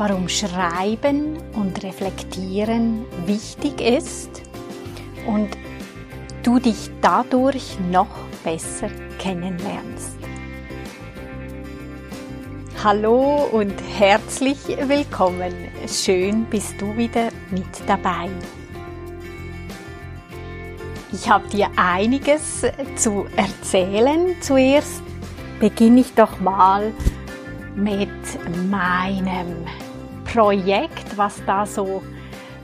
warum Schreiben und Reflektieren wichtig ist und du dich dadurch noch besser kennenlernst. Hallo und herzlich willkommen. Schön bist du wieder mit dabei. Ich habe dir einiges zu erzählen. Zuerst beginne ich doch mal mit meinem Projekt, was da so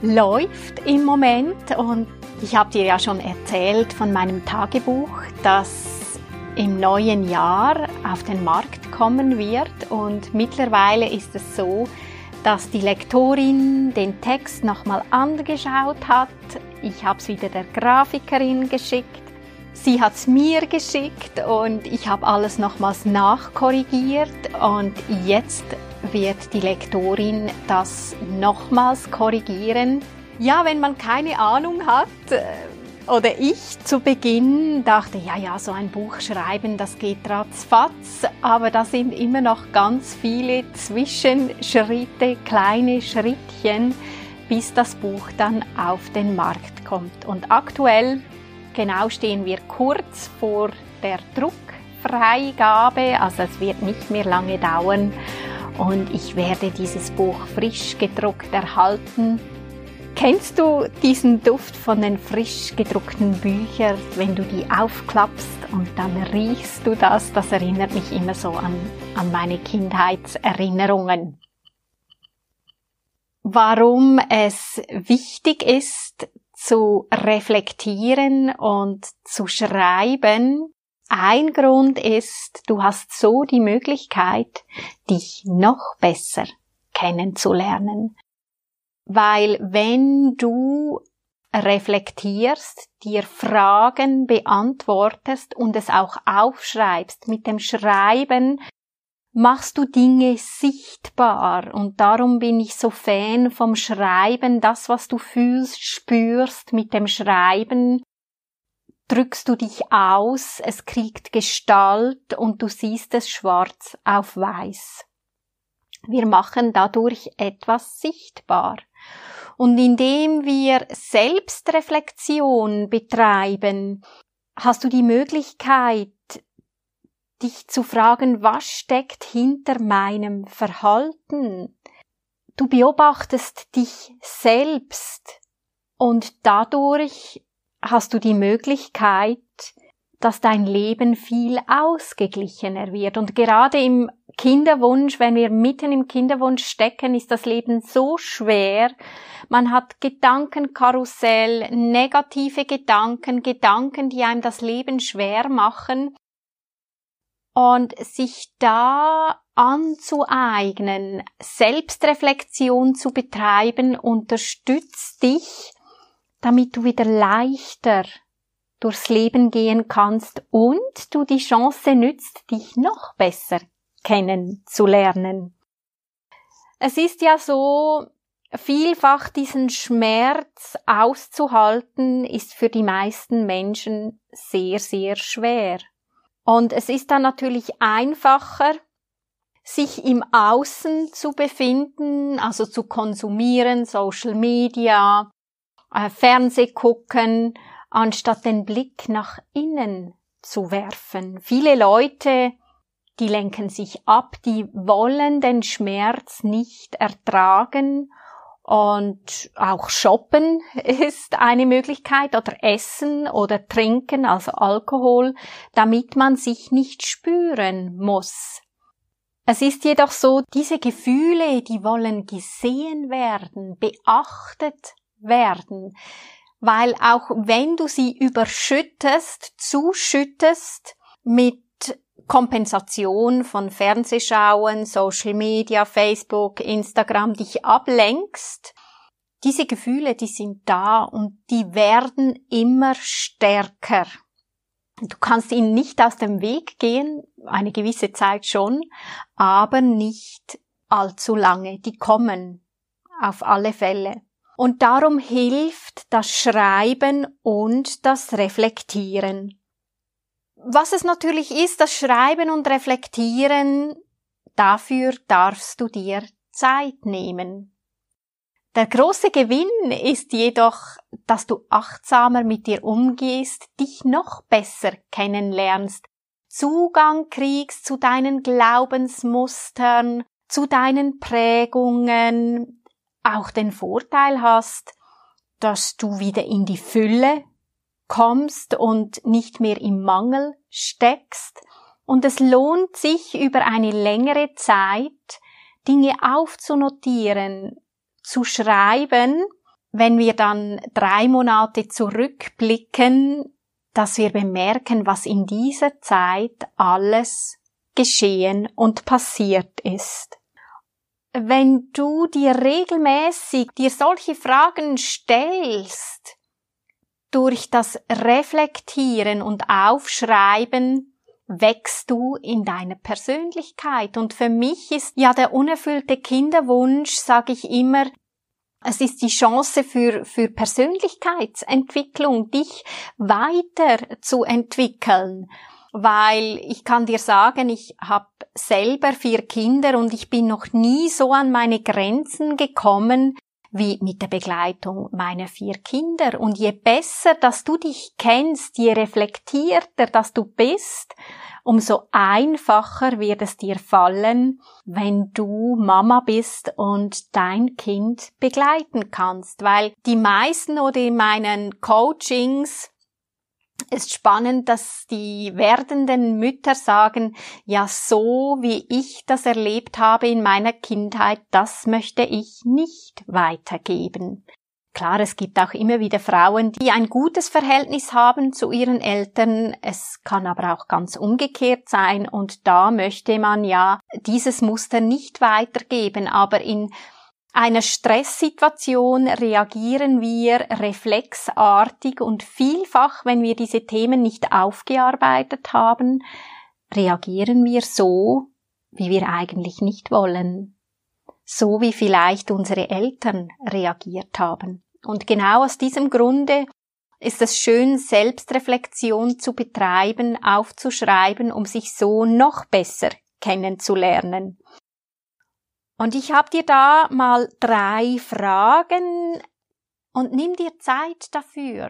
läuft im Moment. Und ich habe dir ja schon erzählt von meinem Tagebuch, das im neuen Jahr auf den Markt kommen wird. Und mittlerweile ist es so, dass die Lektorin den Text nochmal angeschaut hat. Ich habe es wieder der Grafikerin geschickt Sie hat es mir geschickt und ich habe alles nochmals nachkorrigiert und jetzt wird die Lektorin das nochmals korrigieren. Ja, wenn man keine Ahnung hat, äh, oder ich zu Beginn dachte, ja, ja, so ein Buch schreiben, das geht ratzfatz, aber da sind immer noch ganz viele Zwischenschritte, kleine Schrittchen, bis das Buch dann auf den Markt kommt. Und aktuell genau stehen wir kurz vor der Druckfreigabe, also es wird nicht mehr lange dauern und ich werde dieses Buch frisch gedruckt erhalten. Kennst du diesen Duft von den frisch gedruckten Büchern, wenn du die aufklappst und dann riechst du das? Das erinnert mich immer so an, an meine Kindheitserinnerungen. Warum es wichtig ist, zu reflektieren und zu schreiben. Ein Grund ist, du hast so die Möglichkeit, dich noch besser kennenzulernen. Weil wenn du reflektierst, dir Fragen beantwortest und es auch aufschreibst, mit dem Schreiben machst du Dinge sichtbar. Und darum bin ich so Fan vom Schreiben, das was du fühlst, spürst mit dem Schreiben, drückst du dich aus, es kriegt Gestalt und du siehst es schwarz auf weiß. Wir machen dadurch etwas sichtbar. Und indem wir Selbstreflexion betreiben, hast du die Möglichkeit, dich zu fragen, was steckt hinter meinem Verhalten. Du beobachtest dich selbst und dadurch hast du die Möglichkeit, dass dein Leben viel ausgeglichener wird. Und gerade im Kinderwunsch, wenn wir mitten im Kinderwunsch stecken, ist das Leben so schwer. Man hat Gedankenkarussell, negative Gedanken, Gedanken, die einem das Leben schwer machen und sich da anzueignen, Selbstreflexion zu betreiben, unterstützt dich, damit du wieder leichter durchs Leben gehen kannst und du die Chance nützt, dich noch besser kennenzulernen. Es ist ja so, vielfach diesen Schmerz auszuhalten, ist für die meisten Menschen sehr, sehr schwer. Und es ist dann natürlich einfacher, sich im Außen zu befinden, also zu konsumieren, Social Media, Fernseh gucken, anstatt den Blick nach innen zu werfen. Viele Leute, die lenken sich ab, die wollen den Schmerz nicht ertragen und auch shoppen ist eine Möglichkeit oder essen oder trinken, also Alkohol, damit man sich nicht spüren muss. Es ist jedoch so, diese Gefühle, die wollen gesehen werden, beachtet werden, weil auch wenn du sie überschüttest, zuschüttest mit Kompensation von Fernsehschauen, Social Media, Facebook, Instagram dich ablenkst, diese Gefühle, die sind da und die werden immer stärker. Du kannst ihnen nicht aus dem Weg gehen, eine gewisse Zeit schon, aber nicht allzu lange. Die kommen auf alle Fälle. Und darum hilft das Schreiben und das Reflektieren. Was es natürlich ist, das Schreiben und Reflektieren, dafür darfst du dir Zeit nehmen. Der große Gewinn ist jedoch, dass du achtsamer mit dir umgehst, dich noch besser kennenlernst, Zugang kriegst zu deinen Glaubensmustern, zu deinen Prägungen, auch den Vorteil hast, dass du wieder in die Fülle kommst und nicht mehr im Mangel steckst. Und es lohnt sich über eine längere Zeit, Dinge aufzunotieren, zu schreiben, wenn wir dann drei Monate zurückblicken, dass wir bemerken, was in dieser Zeit alles geschehen und passiert ist. Wenn du dir regelmäßig dir solche Fragen stellst, durch das Reflektieren und Aufschreiben wächst du in deiner Persönlichkeit. Und für mich ist ja der unerfüllte Kinderwunsch, sage ich immer, es ist die Chance für, für Persönlichkeitsentwicklung, dich weiter zu entwickeln. Weil ich kann dir sagen, ich habe selber vier Kinder und ich bin noch nie so an meine Grenzen gekommen wie mit der Begleitung meiner vier Kinder. Und je besser, dass du dich kennst, je reflektierter, dass du bist, umso einfacher wird es dir fallen, wenn du Mama bist und dein Kind begleiten kannst. Weil die meisten oder in meinen Coachings ist spannend, dass die werdenden Mütter sagen, ja, so wie ich das erlebt habe in meiner Kindheit, das möchte ich nicht weitergeben. Klar, es gibt auch immer wieder Frauen, die ein gutes Verhältnis haben zu ihren Eltern. Es kann aber auch ganz umgekehrt sein und da möchte man ja dieses Muster nicht weitergeben. Aber in einer Stresssituation reagieren wir reflexartig und vielfach, wenn wir diese Themen nicht aufgearbeitet haben, reagieren wir so, wie wir eigentlich nicht wollen. So wie vielleicht unsere Eltern reagiert haben. Und genau aus diesem Grunde ist es schön, Selbstreflexion zu betreiben, aufzuschreiben, um sich so noch besser kennenzulernen. Und ich habe dir da mal drei Fragen und nimm dir Zeit dafür.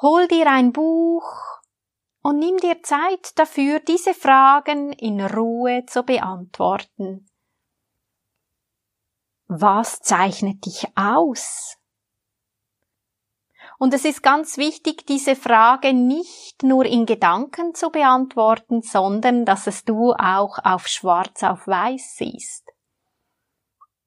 Hol dir ein Buch und nimm dir Zeit dafür, diese Fragen in Ruhe zu beantworten. Was zeichnet dich aus? Und es ist ganz wichtig, diese Frage nicht nur in Gedanken zu beantworten, sondern dass es du auch auf schwarz auf weiß siehst.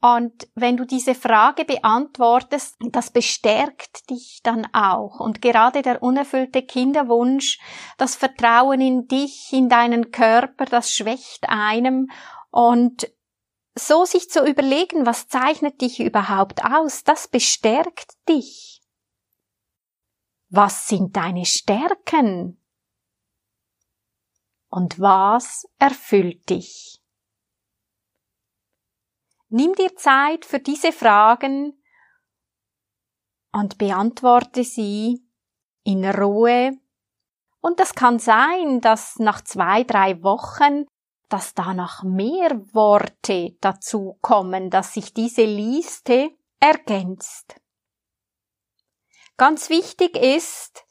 Und wenn du diese Frage beantwortest, das bestärkt dich dann auch. Und gerade der unerfüllte Kinderwunsch, das Vertrauen in dich, in deinen Körper, das schwächt einem. Und so sich zu überlegen, was zeichnet dich überhaupt aus, das bestärkt dich. Was sind deine Stärken? Und was erfüllt dich? Nimm dir Zeit für diese Fragen und beantworte sie in Ruhe. Und das kann sein, dass nach zwei, drei Wochen, dass da noch mehr Worte dazu kommen, dass sich diese Liste ergänzt. Ganz wichtig ist,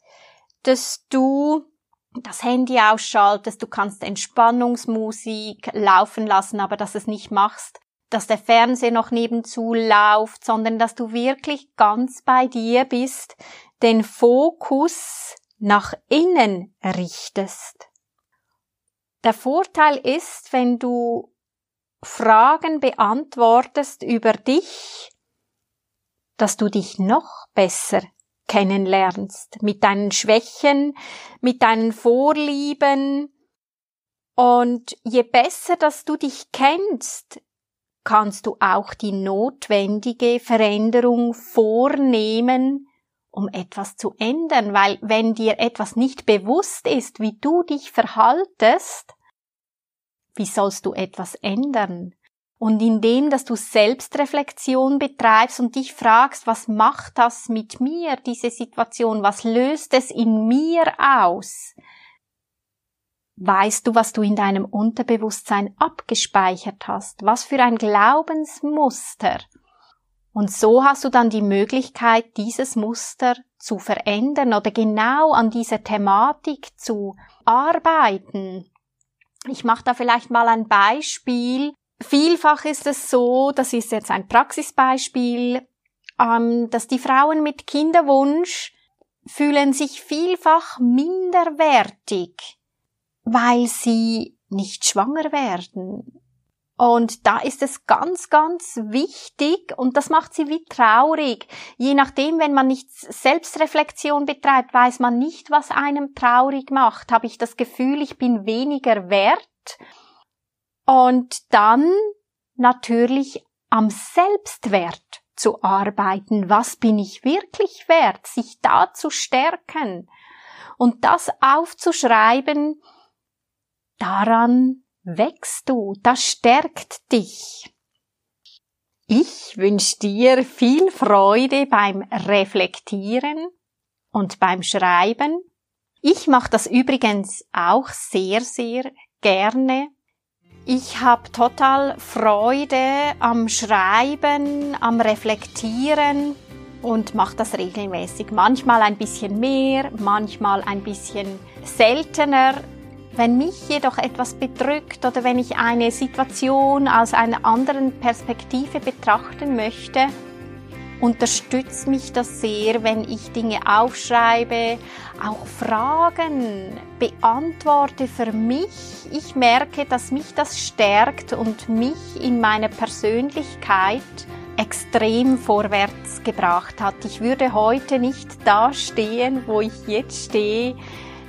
dass du das Handy ausschaltest, du kannst Entspannungsmusik laufen lassen, aber dass es nicht machst, dass der Fernseher noch nebenzu läuft, sondern dass du wirklich ganz bei dir bist, den Fokus nach innen richtest. Der Vorteil ist, wenn du Fragen beantwortest über dich, dass du dich noch besser kennenlernst, mit deinen Schwächen, mit deinen Vorlieben. Und je besser, dass du dich kennst, kannst du auch die notwendige Veränderung vornehmen, um etwas zu ändern, weil wenn dir etwas nicht bewusst ist, wie du dich verhaltest, wie sollst du etwas ändern? Und indem, dass du Selbstreflexion betreibst und dich fragst, was macht das mit mir, diese Situation, was löst es in mir aus, weißt du, was du in deinem Unterbewusstsein abgespeichert hast, was für ein Glaubensmuster. Und so hast du dann die Möglichkeit, dieses Muster zu verändern oder genau an dieser Thematik zu arbeiten. Ich mache da vielleicht mal ein Beispiel. Vielfach ist es so, das ist jetzt ein Praxisbeispiel, ähm, dass die Frauen mit Kinderwunsch fühlen sich vielfach minderwertig weil sie nicht schwanger werden. Und da ist es ganz, ganz wichtig und das macht sie wie traurig. Je nachdem, wenn man nicht Selbstreflexion betreibt, weiß man nicht, was einem traurig macht. Habe ich das Gefühl, ich bin weniger wert. Und dann natürlich am Selbstwert zu arbeiten. Was bin ich wirklich wert? Sich da zu stärken. Und das aufzuschreiben, daran wächst du, das stärkt dich. Ich wünsche dir viel Freude beim Reflektieren und beim Schreiben. Ich mache das übrigens auch sehr, sehr gerne. Ich habe total Freude am Schreiben, am Reflektieren und mache das regelmäßig. Manchmal ein bisschen mehr, manchmal ein bisschen seltener. Wenn mich jedoch etwas bedrückt oder wenn ich eine Situation aus einer anderen Perspektive betrachten möchte, unterstützt mich das sehr, wenn ich Dinge aufschreibe, auch Fragen beantworte für mich. Ich merke, dass mich das stärkt und mich in meiner Persönlichkeit extrem vorwärts gebracht hat. Ich würde heute nicht da stehen, wo ich jetzt stehe,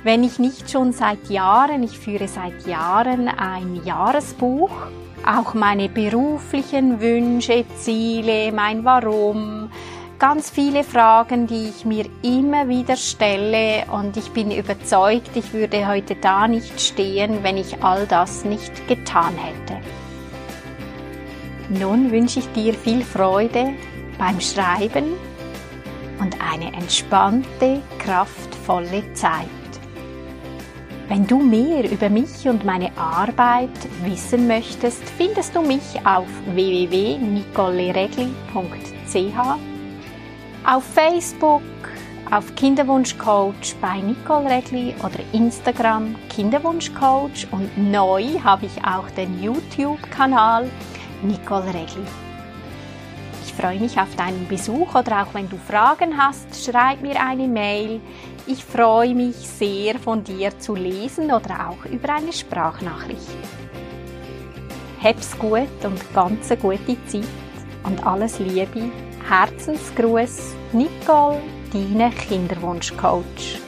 wenn ich nicht schon seit Jahren, ich führe seit Jahren ein Jahresbuch, auch meine beruflichen Wünsche, Ziele, mein Warum, ganz viele Fragen, die ich mir immer wieder stelle und ich bin überzeugt, ich würde heute da nicht stehen, wenn ich all das nicht getan hätte. Nun wünsche ich dir viel Freude beim Schreiben und eine entspannte, kraftvolle Zeit. Wenn du mehr über mich und meine Arbeit wissen möchtest, findest du mich auf www.nicoleregli.ch, auf Facebook, auf Kinderwunschcoach bei Nicole Regli oder Instagram Kinderwunschcoach und neu habe ich auch den YouTube-Kanal Nicole Regli. Ich freue mich auf deinen Besuch oder auch wenn du Fragen hast, schreib mir eine Mail. Ich freue mich sehr von dir zu lesen oder auch über eine Sprachnachricht. Hab's gut und ganz eine gute Zeit und alles Liebe. Herzensgruß, Nicole, deine Kinderwunschcoach.